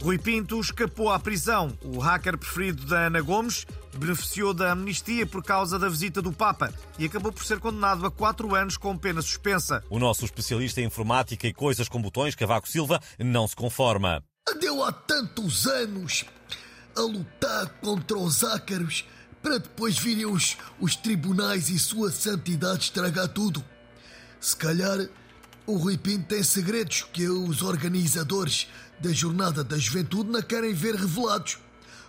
Rui Pinto escapou à prisão. O hacker preferido da Ana Gomes beneficiou da amnistia por causa da visita do Papa e acabou por ser condenado a quatro anos com pena suspensa. O nosso especialista em informática e coisas com botões, Cavaco Silva, não se conforma. Andeu há tantos anos a lutar contra os ácaros para depois virem os, os tribunais e sua santidade estragar tudo. Se calhar o Rui Pinto tem segredos que os organizadores da Jornada da Juventude não querem ver revelados,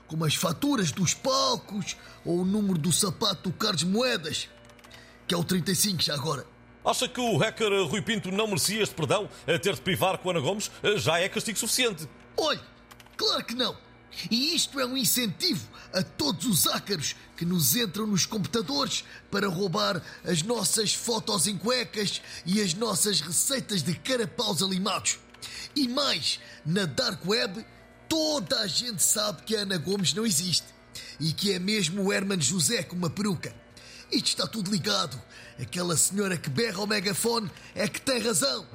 como as faturas dos palcos ou o número do sapato do Carlos Moedas, que é o 35 já agora. Acha que o hacker Rui Pinto não merecia este perdão? A ter de privar com Ana Gomes já é castigo suficiente. Olhe, claro que não. E isto é um incentivo a todos os ácaros que nos entram nos computadores para roubar as nossas fotos em cuecas e as nossas receitas de carapaus alimados. E mais, na Dark Web, toda a gente sabe que a Ana Gomes não existe e que é mesmo o Herman José com uma peruca. Isto está tudo ligado. Aquela senhora que berra ao megafone é que tem razão.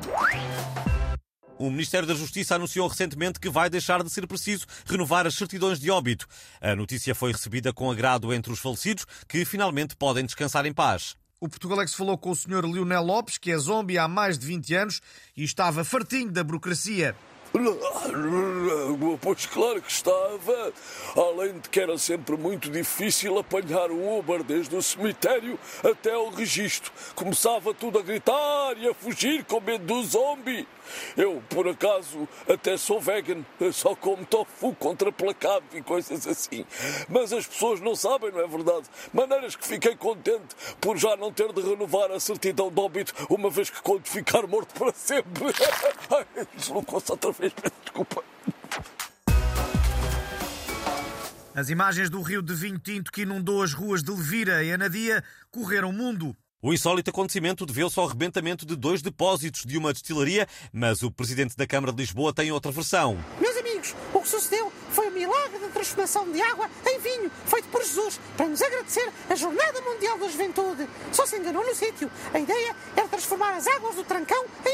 O Ministério da Justiça anunciou recentemente que vai deixar de ser preciso renovar as certidões de óbito. A notícia foi recebida com agrado entre os falecidos, que finalmente podem descansar em paz. O Portugalex falou com o Sr. Lionel Lopes, que é zombie há mais de 20 anos e estava fartinho da burocracia. Pois claro que estava. Além de que era sempre muito difícil apanhar um Uber desde o cemitério até o registro. Começava tudo a gritar e a fugir com medo do zombie. Eu, por acaso, até sou vegan, só como tofu contraplacado e coisas assim. Mas as pessoas não sabem, não é verdade? Maneiras que fiquei contente por já não ter de renovar a certidão de óbito, uma vez que quando ficar morto para sempre. Deslocou-se outra vez, desculpa. As imagens do rio de vinho tinto que inundou as ruas de Levira e Anadia correram o mundo. O insólito acontecimento deveu-se ao rebentamento de dois depósitos de uma destilaria, mas o presidente da Câmara de Lisboa tem outra versão. Meus amigos, o que sucedeu foi o milagre da transformação de água em vinho, feito por Jesus, para nos agradecer a Jornada Mundial da Juventude. Só se enganou no sítio. A ideia era transformar as águas do trancão em vinho.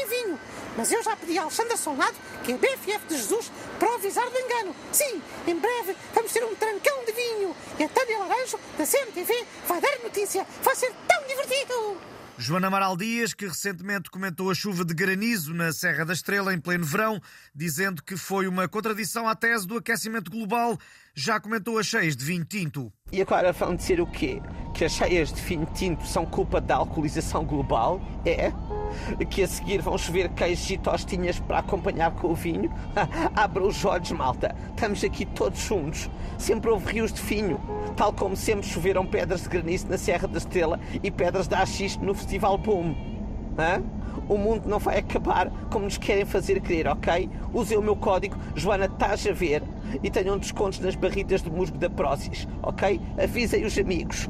Mas eu já pedi a Alexandra Solnado, que é BFF de Jesus, para avisar do engano. Sim, em breve vamos ter um trancão de vinho. E a Tânia Laranjo, da CMTV, vai dar notícia. Vai ser tão divertido! Joana Amaral Dias, que recentemente comentou a chuva de granizo na Serra da Estrela em pleno verão, dizendo que foi uma contradição à tese do aquecimento global, já comentou as cheias de vinho tinto. E agora vão dizer o quê? Que as cheias de vinho tinto são culpa da alcoolização global? É? Que a seguir vão chover queijos e tostinhas para acompanhar com o vinho? Abra os olhos, malta. Estamos aqui todos juntos. Sempre houve rios de vinho. Tal como sempre choveram pedras de granizo na Serra da Estrela e pedras de AX no Festival Boom. Hã? O mundo não vai acabar como nos querem fazer crer, ok? Usem o meu código Joana Tás a ver e tenham descontos nas barritas de musgo da Prozis, ok? Avisem os amigos.